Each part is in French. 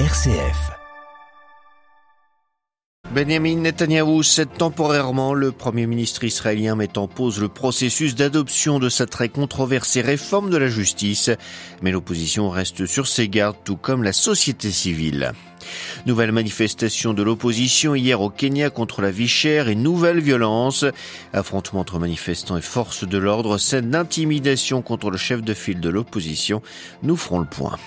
RCF. Benjamin Netanyahou cède temporairement. Le Premier ministre israélien met en pause le processus d'adoption de sa très controversée réforme de la justice. Mais l'opposition reste sur ses gardes, tout comme la société civile. Nouvelle manifestation de l'opposition hier au Kenya contre la vie chère et nouvelle violence. Affrontement entre manifestants et forces de l'ordre, scène d'intimidation contre le chef de file de l'opposition. Nous ferons le point.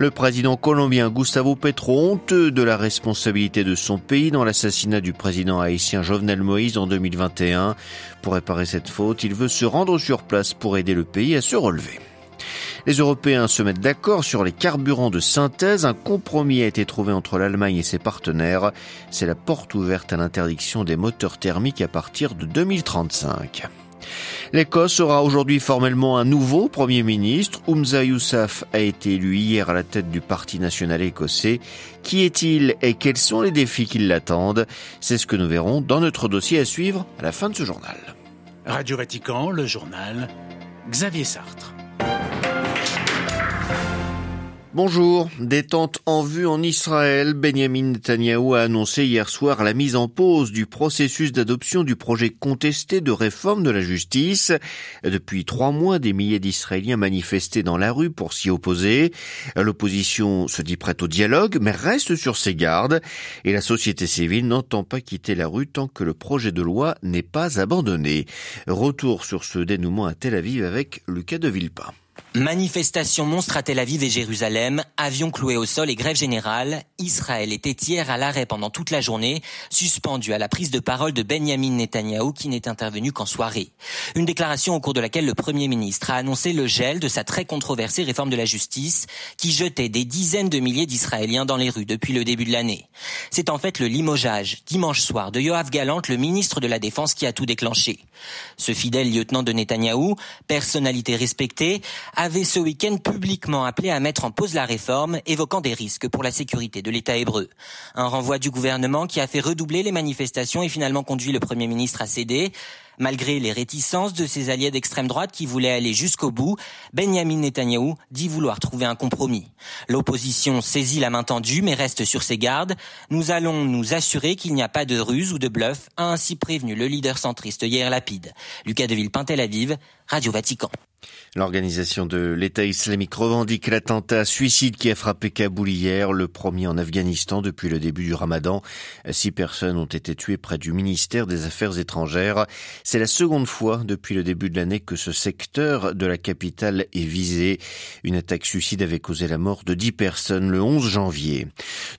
Le président colombien Gustavo Petro, honteux de la responsabilité de son pays dans l'assassinat du président haïtien Jovenel Moïse en 2021. Pour réparer cette faute, il veut se rendre sur place pour aider le pays à se relever. Les Européens se mettent d'accord sur les carburants de synthèse. Un compromis a été trouvé entre l'Allemagne et ses partenaires. C'est la porte ouverte à l'interdiction des moteurs thermiques à partir de 2035. L'Écosse aura aujourd'hui formellement un nouveau Premier ministre. Umza Yousaf a été élu hier à la tête du Parti national écossais. Qui est-il et quels sont les défis qui l'attendent? C'est ce que nous verrons dans notre dossier à suivre à la fin de ce journal. Radio Vatican, le journal, Xavier Sartre. Bonjour. Détente en vue en Israël. Benjamin Netanyahu a annoncé hier soir la mise en pause du processus d'adoption du projet contesté de réforme de la justice. Depuis trois mois, des milliers d'Israéliens manifestaient dans la rue pour s'y opposer. L'opposition se dit prête au dialogue, mais reste sur ses gardes. Et la société civile n'entend pas quitter la rue tant que le projet de loi n'est pas abandonné. Retour sur ce dénouement à Tel Aviv avec Lucas de Villepin. Manifestation monstre à Tel Aviv et Jérusalem, avions cloués au sol et grève générale. Israël était hier à l'arrêt pendant toute la journée, suspendu à la prise de parole de Benjamin Netanyahou qui n'est intervenu qu'en soirée. Une déclaration au cours de laquelle le Premier ministre a annoncé le gel de sa très controversée réforme de la justice qui jetait des dizaines de milliers d'Israéliens dans les rues depuis le début de l'année. C'est en fait le limogeage, dimanche soir, de Yoav Galant, le ministre de la Défense, qui a tout déclenché. Ce fidèle lieutenant de Netanyahou, personnalité respectée, avait ce week-end publiquement appelé à mettre en pause la réforme, évoquant des risques pour la sécurité de l'État hébreu. Un renvoi du gouvernement qui a fait redoubler les manifestations et finalement conduit le Premier ministre à céder. Malgré les réticences de ses alliés d'extrême droite qui voulaient aller jusqu'au bout, Benjamin Netanyahou dit vouloir trouver un compromis. L'opposition saisit la main tendue mais reste sur ses gardes. Nous allons nous assurer qu'il n'y a pas de ruse ou de bluff, a ainsi prévenu le leader centriste hier Lapide. Lucas Deville, Tel Aviv, Radio Vatican. L'organisation de l'État islamique revendique l'attentat suicide qui a frappé Kaboul hier, le premier en Afghanistan depuis le début du ramadan. Six personnes ont été tuées près du ministère des Affaires étrangères. C'est la seconde fois depuis le début de l'année que ce secteur de la capitale est visé. Une attaque suicide avait causé la mort de dix personnes le 11 janvier.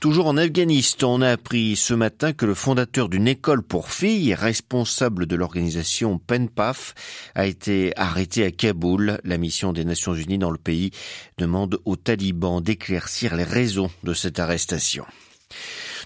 Toujours en Afghanistan, on a appris ce matin que le fondateur d'une école pour filles, responsable de l'organisation PENPAF, a été arrêté à Kaboul. La mission des Nations Unies dans le pays demande aux talibans d'éclaircir les raisons de cette arrestation.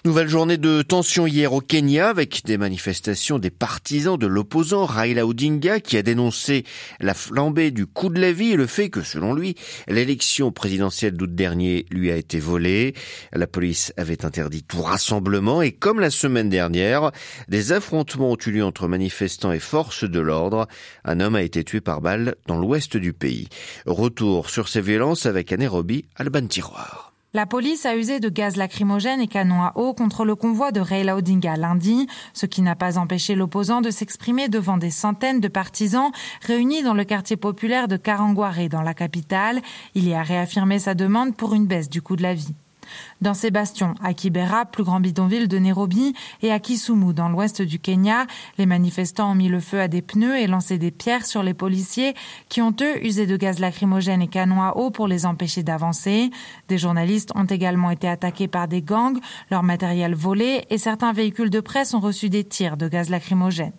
Nouvelle journée de tension hier au Kenya avec des manifestations des partisans de l'opposant Raila Odinga qui a dénoncé la flambée du coût de la vie et le fait que, selon lui, l'élection présidentielle d'août dernier lui a été volée. La police avait interdit tout rassemblement et comme la semaine dernière, des affrontements ont eu lieu entre manifestants et forces de l'ordre. Un homme a été tué par balle dans l'ouest du pays. Retour sur ces violences avec à Nairobi, Alban Tiroir. La police a usé de gaz lacrymogène et canons à eau contre le convoi de Raila Odinga lundi, ce qui n'a pas empêché l'opposant de s'exprimer devant des centaines de partisans réunis dans le quartier populaire de Karangware dans la capitale. Il y a réaffirmé sa demande pour une baisse du coût de la vie. Dans ces bastions, à Kibera, plus grand bidonville de Nairobi, et à Kisumu, dans l'ouest du Kenya, les manifestants ont mis le feu à des pneus et lancé des pierres sur les policiers qui ont eux usé de gaz lacrymogène et canons à eau pour les empêcher d'avancer. Des journalistes ont également été attaqués par des gangs, leur matériel volé et certains véhicules de presse ont reçu des tirs de gaz lacrymogène.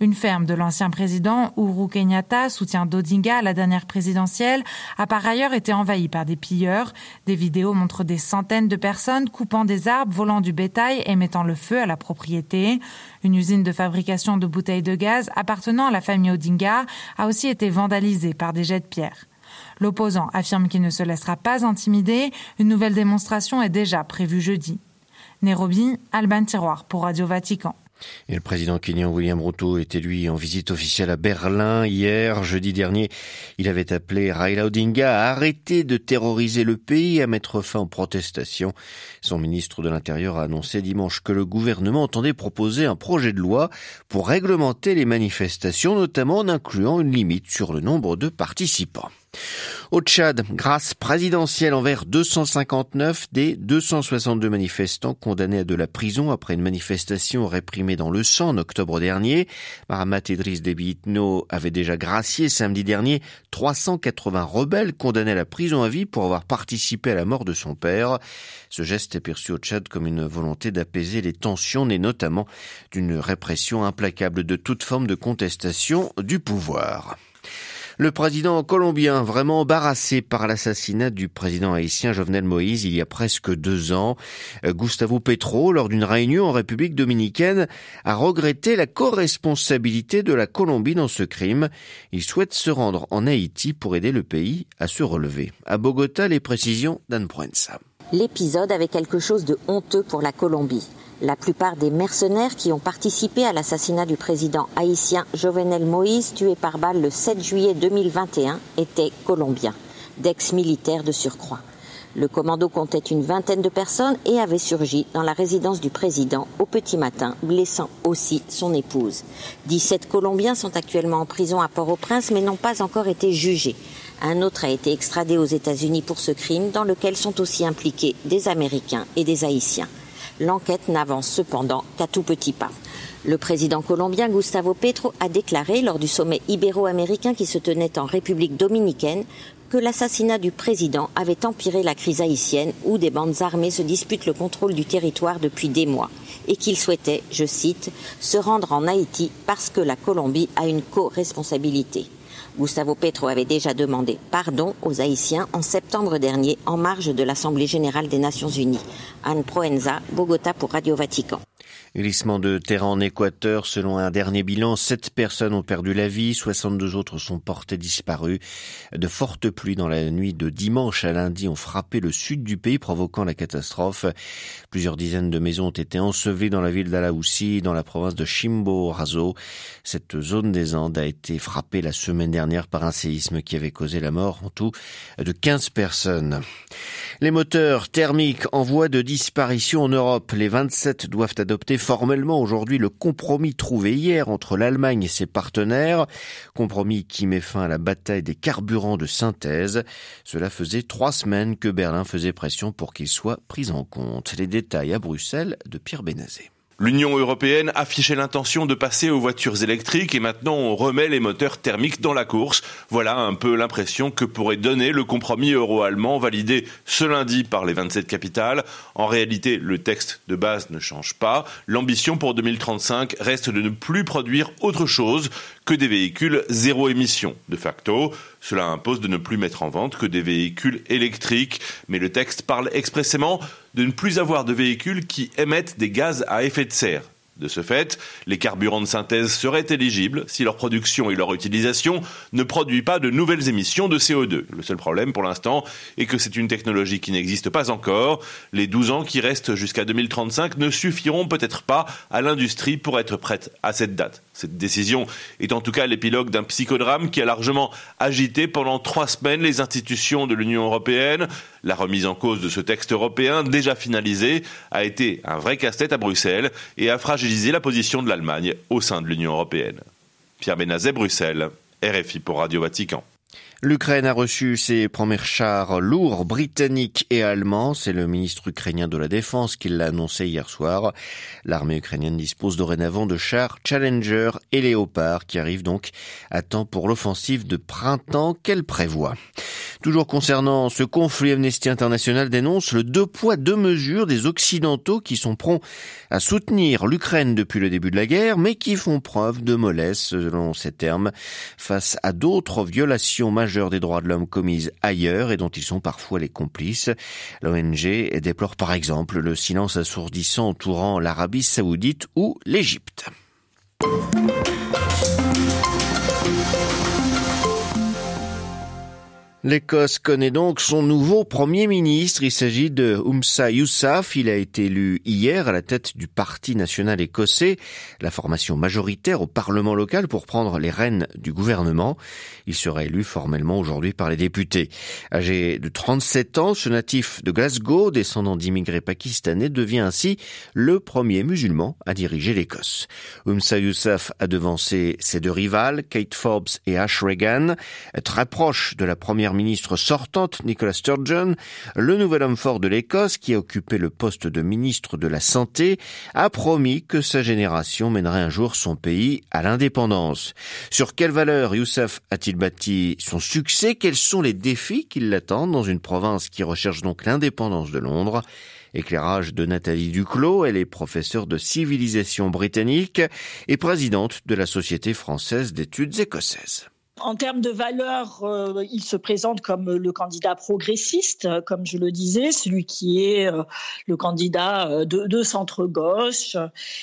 Une ferme de l'ancien président Uhuru Kenyatta, soutien d'Odinga à la dernière présidentielle, a par ailleurs été envahie par des pilleurs. Des vidéos montrent des centaines de personnes coupant des arbres, volant du bétail et mettant le feu à la propriété. Une usine de fabrication de bouteilles de gaz appartenant à la famille Odinga a aussi été vandalisée par des jets de pierre. L'opposant affirme qu'il ne se laissera pas intimider. Une nouvelle démonstration est déjà prévue jeudi. Nairobi, Alban Tiroir pour Radio Vatican. Le président kenyan William Ruto était lui en visite officielle à Berlin hier. Jeudi dernier, il avait appelé Raila Odinga à arrêter de terroriser le pays et à mettre fin aux protestations. Son ministre de l'Intérieur a annoncé dimanche que le gouvernement entendait proposer un projet de loi pour réglementer les manifestations, notamment en incluant une limite sur le nombre de participants. Au Tchad, grâce présidentielle envers 259 des 262 manifestants condamnés à de la prison après une manifestation réprimée dans le sang en octobre dernier. Mahamat Idriss Déby Itno avait déjà gracié samedi dernier 380 rebelles condamnés à la prison à vie pour avoir participé à la mort de son père. Ce geste est perçu au Tchad comme une volonté d'apaiser les tensions nées notamment d'une répression implacable de toute forme de contestation du pouvoir. Le président colombien, vraiment embarrassé par l'assassinat du président haïtien Jovenel Moïse il y a presque deux ans, euh, Gustavo Petro, lors d'une réunion en République dominicaine, a regretté la co-responsabilité de la Colombie dans ce crime. Il souhaite se rendre en Haïti pour aider le pays à se relever. À Bogota, les précisions d'Anne Proenza. L'épisode avait quelque chose de honteux pour la Colombie. La plupart des mercenaires qui ont participé à l'assassinat du président haïtien Jovenel Moïse, tué par balle le 7 juillet 2021, étaient colombiens, d'ex-militaires de surcroît. Le commando comptait une vingtaine de personnes et avait surgi dans la résidence du président au petit matin, blessant aussi son épouse. 17 Colombiens sont actuellement en prison à Port-au-Prince mais n'ont pas encore été jugés. Un autre a été extradé aux États-Unis pour ce crime dans lequel sont aussi impliqués des Américains et des Haïtiens. L'enquête n'avance cependant qu'à tout petit pas. Le président colombien Gustavo Petro a déclaré lors du sommet ibéro-américain qui se tenait en République dominicaine que l'assassinat du président avait empiré la crise haïtienne où des bandes armées se disputent le contrôle du territoire depuis des mois et qu'il souhaitait, je cite, se rendre en Haïti parce que la Colombie a une co-responsabilité. Gustavo Petro avait déjà demandé pardon aux Haïtiens en septembre dernier en marge de l'Assemblée générale des Nations unies. Anne Proenza, Bogota pour Radio Vatican. Glissement de terrain en Équateur. Selon un dernier bilan, sept personnes ont perdu la vie, 62 autres sont portées disparues. De fortes pluies dans la nuit de dimanche à lundi ont frappé le sud du pays, provoquant la catastrophe. Plusieurs dizaines de maisons ont été ensevelies dans la ville d'Alaoussi, dans la province de Chimborazo. Cette zone des Andes a été frappée la semaine dernière par un séisme qui avait causé la mort en tout de 15 personnes. Les moteurs thermiques en voie de disparition en Europe. Les 27 doivent adopter formellement aujourd'hui le compromis trouvé hier entre l'Allemagne et ses partenaires. Compromis qui met fin à la bataille des carburants de synthèse. Cela faisait trois semaines que Berlin faisait pression pour qu'il soit pris en compte. Les détails à Bruxelles de Pierre Bénazé. L'Union européenne affichait l'intention de passer aux voitures électriques et maintenant on remet les moteurs thermiques dans la course. Voilà un peu l'impression que pourrait donner le compromis euro-allemand validé ce lundi par les 27 capitales. En réalité, le texte de base ne change pas. L'ambition pour 2035 reste de ne plus produire autre chose que des véhicules zéro émission. De facto, cela impose de ne plus mettre en vente que des véhicules électriques, mais le texte parle expressément de ne plus avoir de véhicules qui émettent des gaz à effet de serre. De ce fait, les carburants de synthèse seraient éligibles si leur production et leur utilisation ne produisent pas de nouvelles émissions de CO2. Le seul problème pour l'instant est que c'est une technologie qui n'existe pas encore. Les 12 ans qui restent jusqu'à 2035 ne suffiront peut-être pas à l'industrie pour être prête à cette date. Cette décision est en tout cas l'épilogue d'un psychodrame qui a largement agité pendant trois semaines les institutions de l'Union européenne. La remise en cause de ce texte européen, déjà finalisé, a été un vrai casse-tête à Bruxelles et a fragilisé la position de l'Allemagne au sein de l'Union européenne. Pierre Benazet, Bruxelles, RFI pour Radio Vatican. L'Ukraine a reçu ses premiers chars lourds britanniques et allemands. C'est le ministre ukrainien de la Défense qui l'a annoncé hier soir. L'armée ukrainienne dispose dorénavant de chars Challenger et Léopard qui arrivent donc à temps pour l'offensive de printemps qu'elle prévoit. Toujours concernant ce conflit, Amnesty International dénonce le deux poids deux mesures des Occidentaux qui sont prompts à soutenir l'Ukraine depuis le début de la guerre, mais qui font preuve de mollesse, selon ces termes, face à d'autres violations majeures des droits de l'homme commises ailleurs et dont ils sont parfois les complices. L'ONG déplore par exemple le silence assourdissant entourant l'Arabie saoudite ou l'Égypte. L'Écosse connaît donc son nouveau Premier ministre. Il s'agit de Oumsa Yousaf. Il a été élu hier à la tête du Parti national écossais, la formation majoritaire au Parlement local pour prendre les rênes du gouvernement. Il sera élu formellement aujourd'hui par les députés. Âgé de 37 ans, ce natif de Glasgow, descendant d'immigrés pakistanais, devient ainsi le premier musulman à diriger l'Écosse. Oumsa Yousaf a devancé ses deux rivales, Kate Forbes et Ash Regan, très proche de la première ministre sortante, Nicola Sturgeon, le nouvel homme fort de l'Écosse, qui a occupé le poste de ministre de la Santé, a promis que sa génération mènerait un jour son pays à l'indépendance. Sur quelle valeur Youssef a-t-il bâti son succès? Quels sont les défis qui l'attendent dans une province qui recherche donc l'indépendance de Londres? Éclairage de Nathalie Duclos, elle est professeure de civilisation britannique et présidente de la Société française d'études écossaises. En termes de valeur, euh, il se présente comme le candidat progressiste, comme je le disais, celui qui est euh, le candidat euh, de, centre-gauche.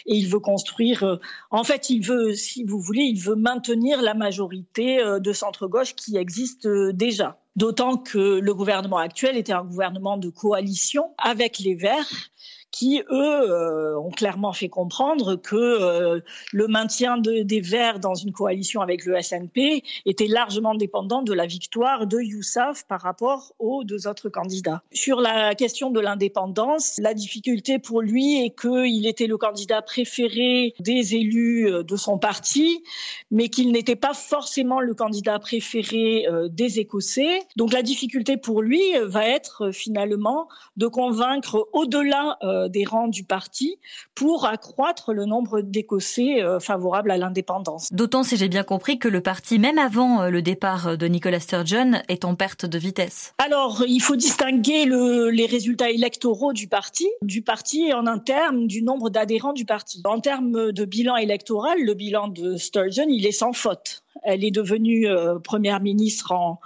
Et il veut construire, en fait, il veut, si vous voulez, il veut maintenir la majorité de centre-gauche qui existe déjà. D'autant que le gouvernement actuel était un gouvernement de coalition avec les Verts qui, eux, euh, ont clairement fait comprendre que euh, le maintien des Verts dans une coalition avec le SNP était largement dépendant de la victoire de Youssaf par rapport aux deux autres candidats. Sur la question de l'indépendance, la difficulté pour lui est qu'il était le candidat préféré des élus euh, de son parti, mais qu'il n'était pas forcément le candidat préféré des Écossais. Donc la difficulté pour lui va être finalement de convaincre au-delà euh, des rangs du parti pour accroître le nombre d'Écossais euh, favorables à l'indépendance. D'autant, si j'ai bien compris, que le parti, même avant euh, le départ de Nicola Sturgeon, est en perte de vitesse. Alors, il faut distinguer le, les résultats électoraux du parti, du parti en interne du nombre d'adhérents du parti. En termes de bilan électoral, le bilan de Sturgeon, il est sans faute. Elle est devenue première ministre en,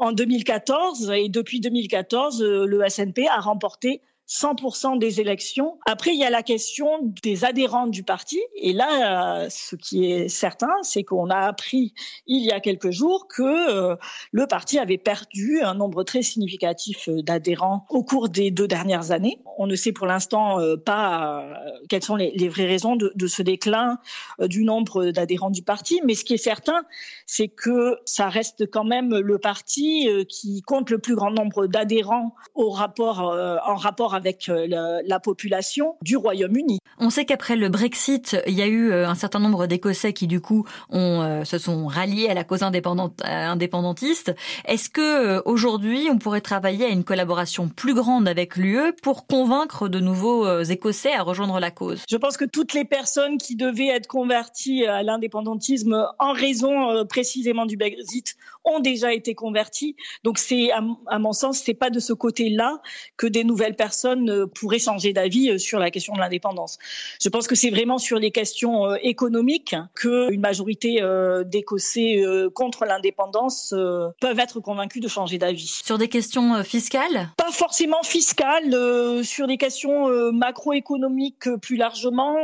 en 2014 et depuis 2014, le SNP a remporté 100% des élections. Après, il y a la question des adhérents du parti. Et là, euh, ce qui est certain, c'est qu'on a appris il y a quelques jours que euh, le parti avait perdu un nombre très significatif euh, d'adhérents au cours des deux dernières années. On ne sait pour l'instant pas quelles sont les, vraies raisons de, ce déclin du nombre d'adhérents du parti. Mais ce qui est certain, c'est que ça reste quand même le parti qui compte le plus grand nombre d'adhérents au rapport, en rapport avec euh, la, population du Royaume-Uni. On sait qu'après le Brexit, il y a eu euh, un certain nombre d'Écossais qui du coup ont, euh, se sont ralliés à la cause indépendantiste. Est-ce que aujourd'hui on pourrait travailler à une collaboration plus grande avec l'UE pour convaincre de nouveaux Écossais à rejoindre la cause? Je pense que toutes les personnes qui devaient être converties à l'indépendantisme en raison précisément du Brexit ont déjà été converties. Donc c'est à, mon sens, c'est pas de ce côté-là que des nouvelles personnes euh, pourrait changer d'avis euh, sur la question de l'indépendance. Je pense que c'est vraiment sur les questions euh, économiques qu'une majorité d'Écossais contre l'indépendance peuvent être convaincus de changer d'avis. Sur des questions fiscales? Pas forcément fiscales, sur des questions macroéconomiques plus largement.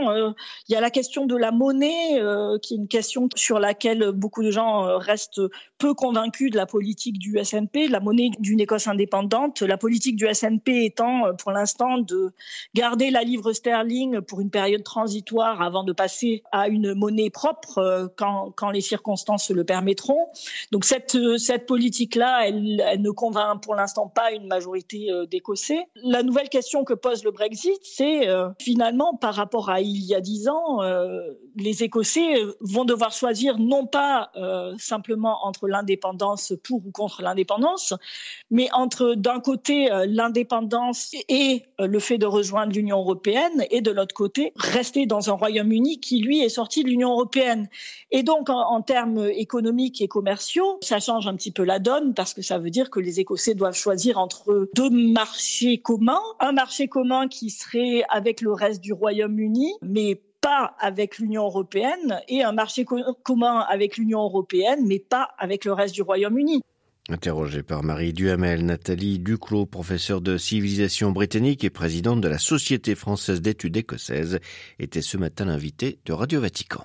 Il y a la question de la monnaie, qui est une question sur laquelle beaucoup de gens restent peu convaincus de la politique du SNP, de la monnaie d'une Écosse indépendante. La politique du SNP étant pour l'instant de garder la livre sterling pour une période transitoire avant de passer à une monnaie propre euh, quand, quand les circonstances le permettront. Donc cette, cette politique-là, elle, ne convainc pour l'instant pas une majorité euh, d'Écossais. La nouvelle question que pose le Brexit, c'est euh, finalement par rapport à il y a dix ans, les Écossais vont devoir choisir non pas simplement entre l'indépendance pour ou contre l'indépendance, mais entre d'un côté l'indépendance et euh, le fait de rejoindre l'Union européenne et de l'autre côté, rester dans un Royaume-Uni qui, lui, est sorti de l'Union européenne. Et donc, en, termes économiques et commerciaux, ça change un petit peu la donne parce que ça veut dire que les Écossais doivent choisir entre deux marchés communs. Un marché commun qui serait avec le reste du Royaume-Uni, mais pas avec l'Union européenne, et un marché commun avec l'Union européenne, mais pas avec le reste du Royaume-Uni. Interrogée par Marie Duhamel, Nathalie Duclos, professeure de civilisation britannique et présidente de la Société française d'études écossaises, était ce matin l'invitée de Radio Vatican.